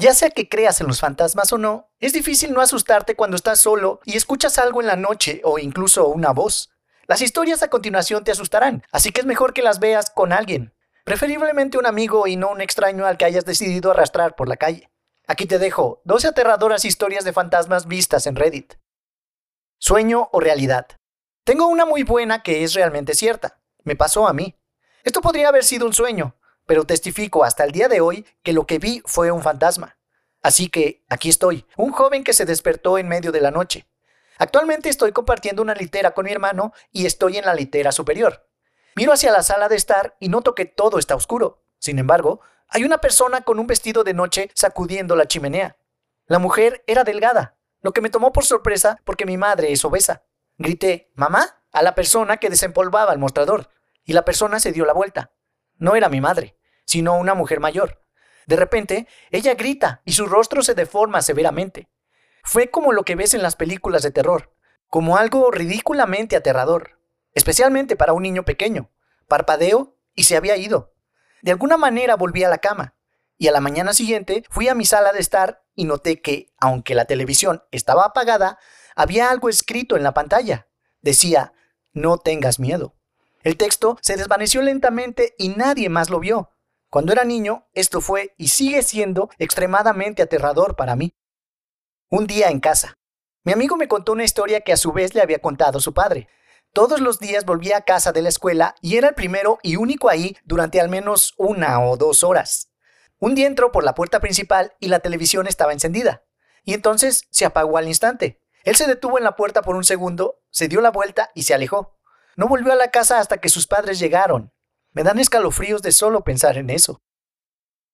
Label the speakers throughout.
Speaker 1: Ya sea que creas en los fantasmas o no, es difícil no asustarte cuando estás solo y escuchas algo en la noche o incluso una voz. Las historias a continuación te asustarán, así que es mejor que las veas con alguien, preferiblemente un amigo y no un extraño al que hayas decidido arrastrar por la calle. Aquí te dejo 12 aterradoras historias de fantasmas vistas en Reddit. Sueño o realidad. Tengo una muy buena que es realmente cierta. Me pasó a mí. Esto podría haber sido un sueño, pero testifico hasta el día de hoy que lo que vi fue un fantasma. Así que aquí estoy, un joven que se despertó en medio de la noche. Actualmente estoy compartiendo una litera con mi hermano y estoy en la litera superior. Miro hacia la sala de estar y noto que todo está oscuro. Sin embargo, hay una persona con un vestido de noche sacudiendo la chimenea. La mujer era delgada, lo que me tomó por sorpresa porque mi madre es obesa. Grité, ¿mamá? a la persona que desempolvaba el mostrador, y la persona se dio la vuelta. No era mi madre sino una mujer mayor. De repente, ella grita y su rostro se deforma severamente. Fue como lo que ves en las películas de terror, como algo ridículamente aterrador, especialmente para un niño pequeño. Parpadeo y se había ido. De alguna manera volví a la cama, y a la mañana siguiente fui a mi sala de estar y noté que, aunque la televisión estaba apagada, había algo escrito en la pantalla. Decía, no tengas miedo. El texto se desvaneció lentamente y nadie más lo vio. Cuando era niño, esto fue y sigue siendo extremadamente aterrador para mí. Un día en casa. Mi amigo me contó una historia que a su vez le había contado su padre. Todos los días volvía a casa de la escuela y era el primero y único ahí durante al menos una o dos horas. Un día entró por la puerta principal y la televisión estaba encendida. Y entonces se apagó al instante. Él se detuvo en la puerta por un segundo, se dio la vuelta y se alejó. No volvió a la casa hasta que sus padres llegaron. Me dan escalofríos de solo pensar en eso.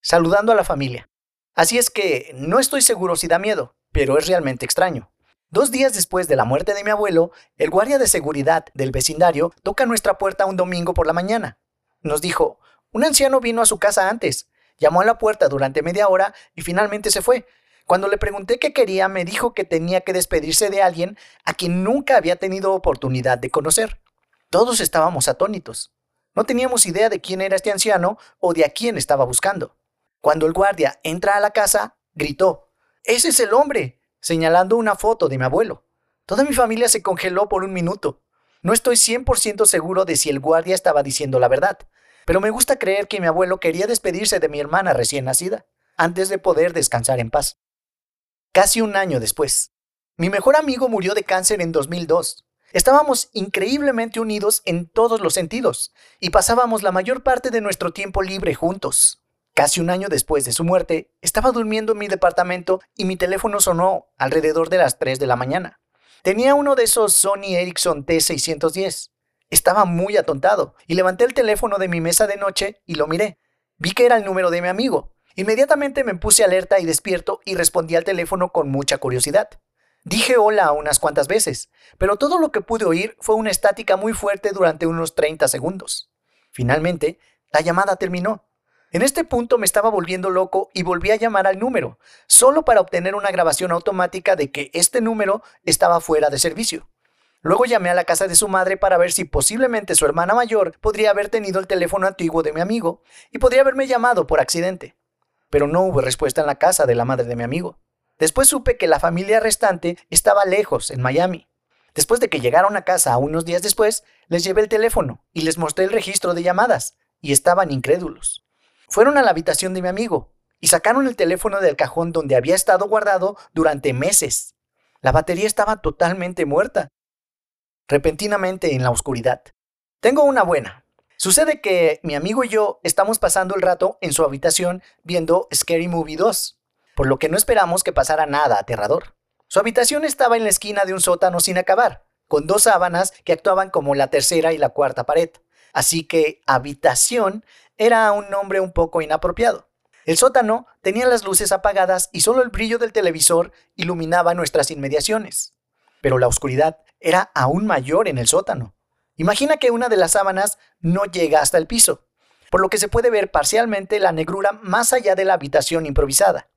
Speaker 1: Saludando a la familia. Así es que no estoy seguro si da miedo, pero es realmente extraño. Dos días después de la muerte de mi abuelo, el guardia de seguridad del vecindario toca nuestra puerta un domingo por la mañana. Nos dijo, un anciano vino a su casa antes, llamó a la puerta durante media hora y finalmente se fue. Cuando le pregunté qué quería, me dijo que tenía que despedirse de alguien a quien nunca había tenido oportunidad de conocer. Todos estábamos atónitos. No teníamos idea de quién era este anciano o de a quién estaba buscando. Cuando el guardia entra a la casa, gritó, Ese es el hombre, señalando una foto de mi abuelo. Toda mi familia se congeló por un minuto. No estoy 100% seguro de si el guardia estaba diciendo la verdad, pero me gusta creer que mi abuelo quería despedirse de mi hermana recién nacida, antes de poder descansar en paz. Casi un año después, mi mejor amigo murió de cáncer en 2002. Estábamos increíblemente unidos en todos los sentidos y pasábamos la mayor parte de nuestro tiempo libre juntos. Casi un año después de su muerte, estaba durmiendo en mi departamento y mi teléfono sonó alrededor de las 3 de la mañana. Tenía uno de esos Sony Ericsson T610. Estaba muy atontado y levanté el teléfono de mi mesa de noche y lo miré. Vi que era el número de mi amigo. Inmediatamente me puse alerta y despierto y respondí al teléfono con mucha curiosidad. Dije hola unas cuantas veces, pero todo lo que pude oír fue una estática muy fuerte durante unos 30 segundos. Finalmente, la llamada terminó. En este punto me estaba volviendo loco y volví a llamar al número, solo para obtener una grabación automática de que este número estaba fuera de servicio. Luego llamé a la casa de su madre para ver si posiblemente su hermana mayor podría haber tenido el teléfono antiguo de mi amigo y podría haberme llamado por accidente. Pero no hubo respuesta en la casa de la madre de mi amigo. Después supe que la familia restante estaba lejos, en Miami. Después de que llegaron a casa unos días después, les llevé el teléfono y les mostré el registro de llamadas, y estaban incrédulos. Fueron a la habitación de mi amigo y sacaron el teléfono del cajón donde había estado guardado durante meses. La batería estaba totalmente muerta. Repentinamente en la oscuridad. Tengo una buena. Sucede que mi amigo y yo estamos pasando el rato en su habitación viendo Scary Movie 2 por lo que no esperamos que pasara nada aterrador. Su habitación estaba en la esquina de un sótano sin acabar, con dos sábanas que actuaban como la tercera y la cuarta pared, así que habitación era un nombre un poco inapropiado. El sótano tenía las luces apagadas y solo el brillo del televisor iluminaba nuestras inmediaciones. Pero la oscuridad era aún mayor en el sótano. Imagina que una de las sábanas no llega hasta el piso, por lo que se puede ver parcialmente la negrura más allá de la habitación improvisada.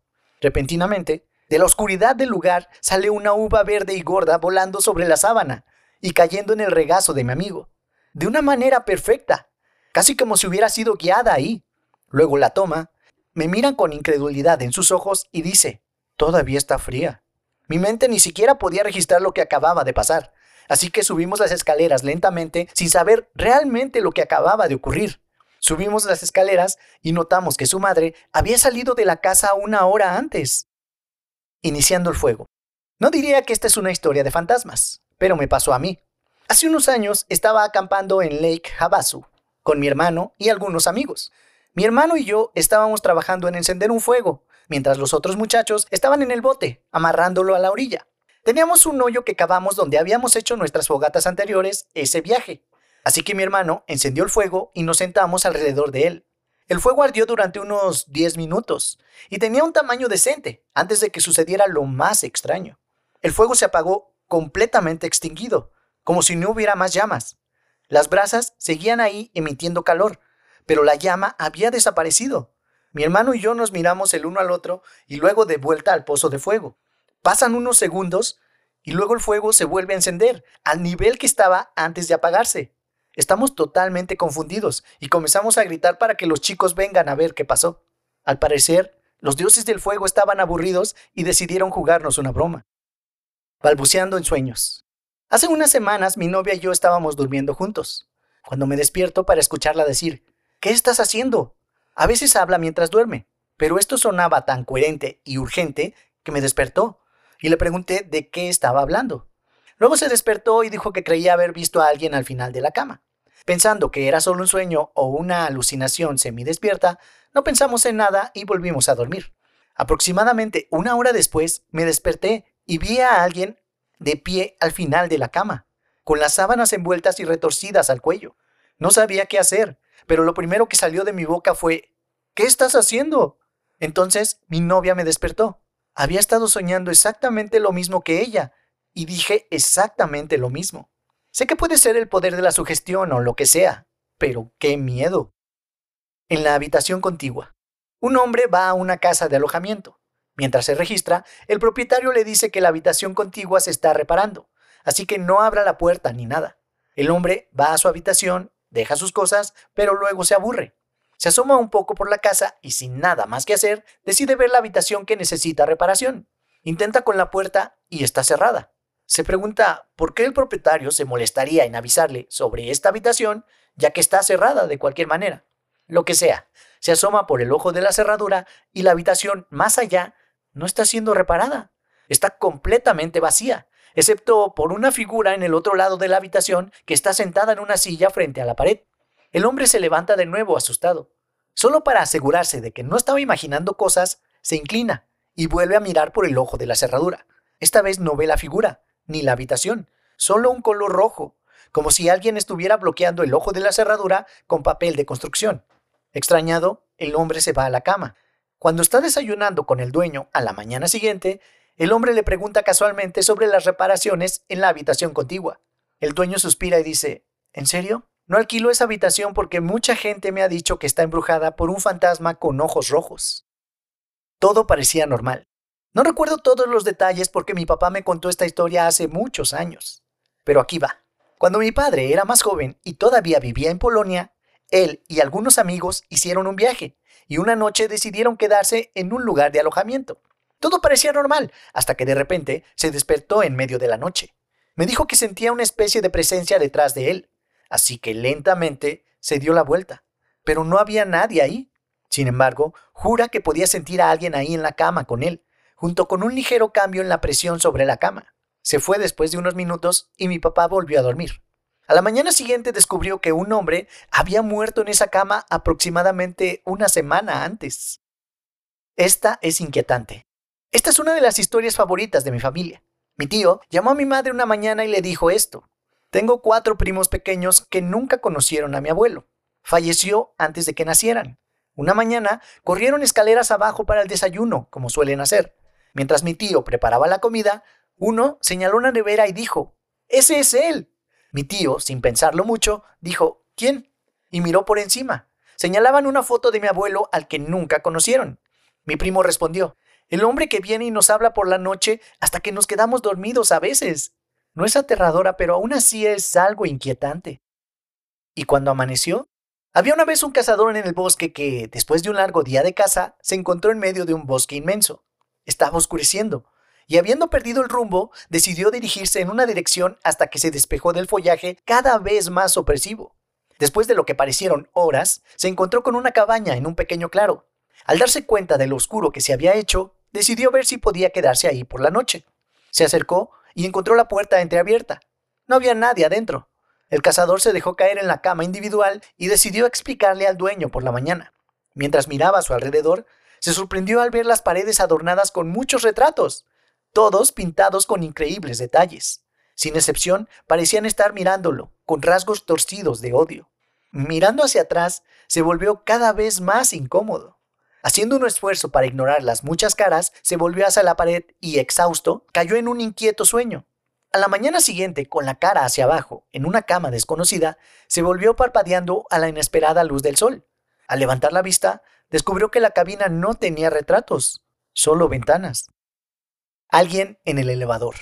Speaker 1: Repentinamente, de la oscuridad del lugar sale una uva verde y gorda volando sobre la sábana y cayendo en el regazo de mi amigo, de una manera perfecta, casi como si hubiera sido guiada ahí. Luego la toma, me mira con incredulidad en sus ojos y dice, todavía está fría. Mi mente ni siquiera podía registrar lo que acababa de pasar, así que subimos las escaleras lentamente sin saber realmente lo que acababa de ocurrir. Subimos las escaleras y notamos que su madre había salido de la casa una hora antes, iniciando el fuego. No diría que esta es una historia de fantasmas, pero me pasó a mí. Hace unos años estaba acampando en Lake Havasu con mi hermano y algunos amigos. Mi hermano y yo estábamos trabajando en encender un fuego, mientras los otros muchachos estaban en el bote, amarrándolo a la orilla. Teníamos un hoyo que cavamos donde habíamos hecho nuestras fogatas anteriores ese viaje. Así que mi hermano encendió el fuego y nos sentamos alrededor de él. El fuego ardió durante unos 10 minutos y tenía un tamaño decente antes de que sucediera lo más extraño. El fuego se apagó completamente extinguido, como si no hubiera más llamas. Las brasas seguían ahí emitiendo calor, pero la llama había desaparecido. Mi hermano y yo nos miramos el uno al otro y luego de vuelta al pozo de fuego. Pasan unos segundos y luego el fuego se vuelve a encender al nivel que estaba antes de apagarse. Estamos totalmente confundidos y comenzamos a gritar para que los chicos vengan a ver qué pasó. Al parecer, los dioses del fuego estaban aburridos y decidieron jugarnos una broma. Balbuceando en sueños. Hace unas semanas mi novia y yo estábamos durmiendo juntos, cuando me despierto para escucharla decir, ¿qué estás haciendo? A veces habla mientras duerme, pero esto sonaba tan coherente y urgente que me despertó y le pregunté de qué estaba hablando. Luego se despertó y dijo que creía haber visto a alguien al final de la cama. Pensando que era solo un sueño o una alucinación semidespierta, no pensamos en nada y volvimos a dormir. Aproximadamente una hora después me desperté y vi a alguien de pie al final de la cama, con las sábanas envueltas y retorcidas al cuello. No sabía qué hacer, pero lo primero que salió de mi boca fue ¿Qué estás haciendo? Entonces mi novia me despertó. Había estado soñando exactamente lo mismo que ella, y dije exactamente lo mismo. Sé que puede ser el poder de la sugestión o lo que sea, pero qué miedo. En la habitación contigua, un hombre va a una casa de alojamiento. Mientras se registra, el propietario le dice que la habitación contigua se está reparando, así que no abra la puerta ni nada. El hombre va a su habitación, deja sus cosas, pero luego se aburre. Se asoma un poco por la casa y sin nada más que hacer, decide ver la habitación que necesita reparación. Intenta con la puerta y está cerrada. Se pregunta por qué el propietario se molestaría en avisarle sobre esta habitación, ya que está cerrada de cualquier manera. Lo que sea, se asoma por el ojo de la cerradura y la habitación más allá no está siendo reparada. Está completamente vacía, excepto por una figura en el otro lado de la habitación que está sentada en una silla frente a la pared. El hombre se levanta de nuevo asustado. Solo para asegurarse de que no estaba imaginando cosas, se inclina y vuelve a mirar por el ojo de la cerradura. Esta vez no ve la figura, ni la habitación, solo un color rojo, como si alguien estuviera bloqueando el ojo de la cerradura con papel de construcción. Extrañado, el hombre se va a la cama. Cuando está desayunando con el dueño a la mañana siguiente, el hombre le pregunta casualmente sobre las reparaciones en la habitación contigua. El dueño suspira y dice, ¿En serio? No alquilo esa habitación porque mucha gente me ha dicho que está embrujada por un fantasma con ojos rojos. Todo parecía normal. No recuerdo todos los detalles porque mi papá me contó esta historia hace muchos años. Pero aquí va. Cuando mi padre era más joven y todavía vivía en Polonia, él y algunos amigos hicieron un viaje y una noche decidieron quedarse en un lugar de alojamiento. Todo parecía normal, hasta que de repente se despertó en medio de la noche. Me dijo que sentía una especie de presencia detrás de él así que lentamente se dio la vuelta, pero no había nadie ahí. Sin embargo, jura que podía sentir a alguien ahí en la cama con él, junto con un ligero cambio en la presión sobre la cama. Se fue después de unos minutos y mi papá volvió a dormir. A la mañana siguiente descubrió que un hombre había muerto en esa cama aproximadamente una semana antes. Esta es inquietante. Esta es una de las historias favoritas de mi familia. Mi tío llamó a mi madre una mañana y le dijo esto. Tengo cuatro primos pequeños que nunca conocieron a mi abuelo. Falleció antes de que nacieran. Una mañana corrieron escaleras abajo para el desayuno, como suelen hacer. Mientras mi tío preparaba la comida, uno señaló una nevera y dijo, Ese es él. Mi tío, sin pensarlo mucho, dijo, ¿quién? Y miró por encima. Señalaban una foto de mi abuelo al que nunca conocieron. Mi primo respondió, el hombre que viene y nos habla por la noche hasta que nos quedamos dormidos a veces. No es aterradora, pero aún así es algo inquietante. Y cuando amaneció, Había una vez un cazador en el bosque que, después de un largo día de caza, se encontró en medio de un bosque inmenso. Estaba oscureciendo, y habiendo perdido el rumbo, decidió dirigirse en una dirección hasta que se despejó del follaje cada vez más opresivo. Después de lo que parecieron horas, se encontró con una cabaña en un pequeño claro. Al darse cuenta de lo oscuro que se había hecho, decidió ver si podía quedarse ahí por la noche. Se acercó y encontró la puerta entreabierta. No había nadie adentro. El cazador se dejó caer en la cama individual y decidió explicarle al dueño por la mañana. Mientras miraba a su alrededor, se sorprendió al ver las paredes adornadas con muchos retratos, todos pintados con increíbles detalles. Sin excepción, parecían estar mirándolo, con rasgos torcidos de odio. Mirando hacia atrás, se volvió cada vez más incómodo. Haciendo un esfuerzo para ignorar las muchas caras, se volvió hacia la pared y, exhausto, cayó en un inquieto sueño. A la mañana siguiente, con la cara hacia abajo, en una cama desconocida, se volvió parpadeando a la inesperada luz del sol. Al levantar la vista, descubrió que la cabina no tenía retratos, solo ventanas. Alguien en el elevador.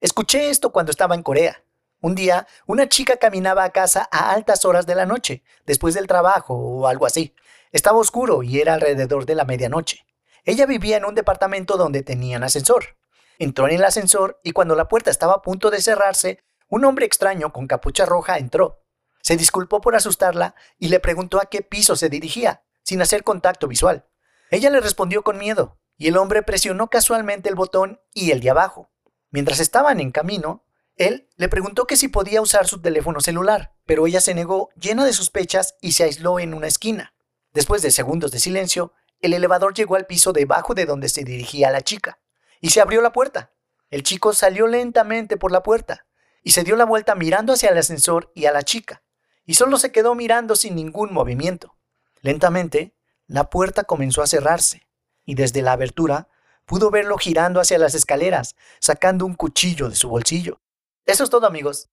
Speaker 1: Escuché esto cuando estaba en Corea. Un día, una chica caminaba a casa a altas horas de la noche, después del trabajo o algo así. Estaba oscuro y era alrededor de la medianoche. Ella vivía en un departamento donde tenían ascensor. Entró en el ascensor y cuando la puerta estaba a punto de cerrarse, un hombre extraño con capucha roja entró. Se disculpó por asustarla y le preguntó a qué piso se dirigía, sin hacer contacto visual. Ella le respondió con miedo, y el hombre presionó casualmente el botón y el de abajo. Mientras estaban en camino, él le preguntó que si podía usar su teléfono celular, pero ella se negó llena de sospechas y se aisló en una esquina. Después de segundos de silencio, el elevador llegó al piso debajo de donde se dirigía la chica y se abrió la puerta. El chico salió lentamente por la puerta y se dio la vuelta mirando hacia el ascensor y a la chica, y solo se quedó mirando sin ningún movimiento. Lentamente, la puerta comenzó a cerrarse, y desde la abertura pudo verlo girando hacia las escaleras, sacando un cuchillo de su bolsillo. Eso es todo amigos.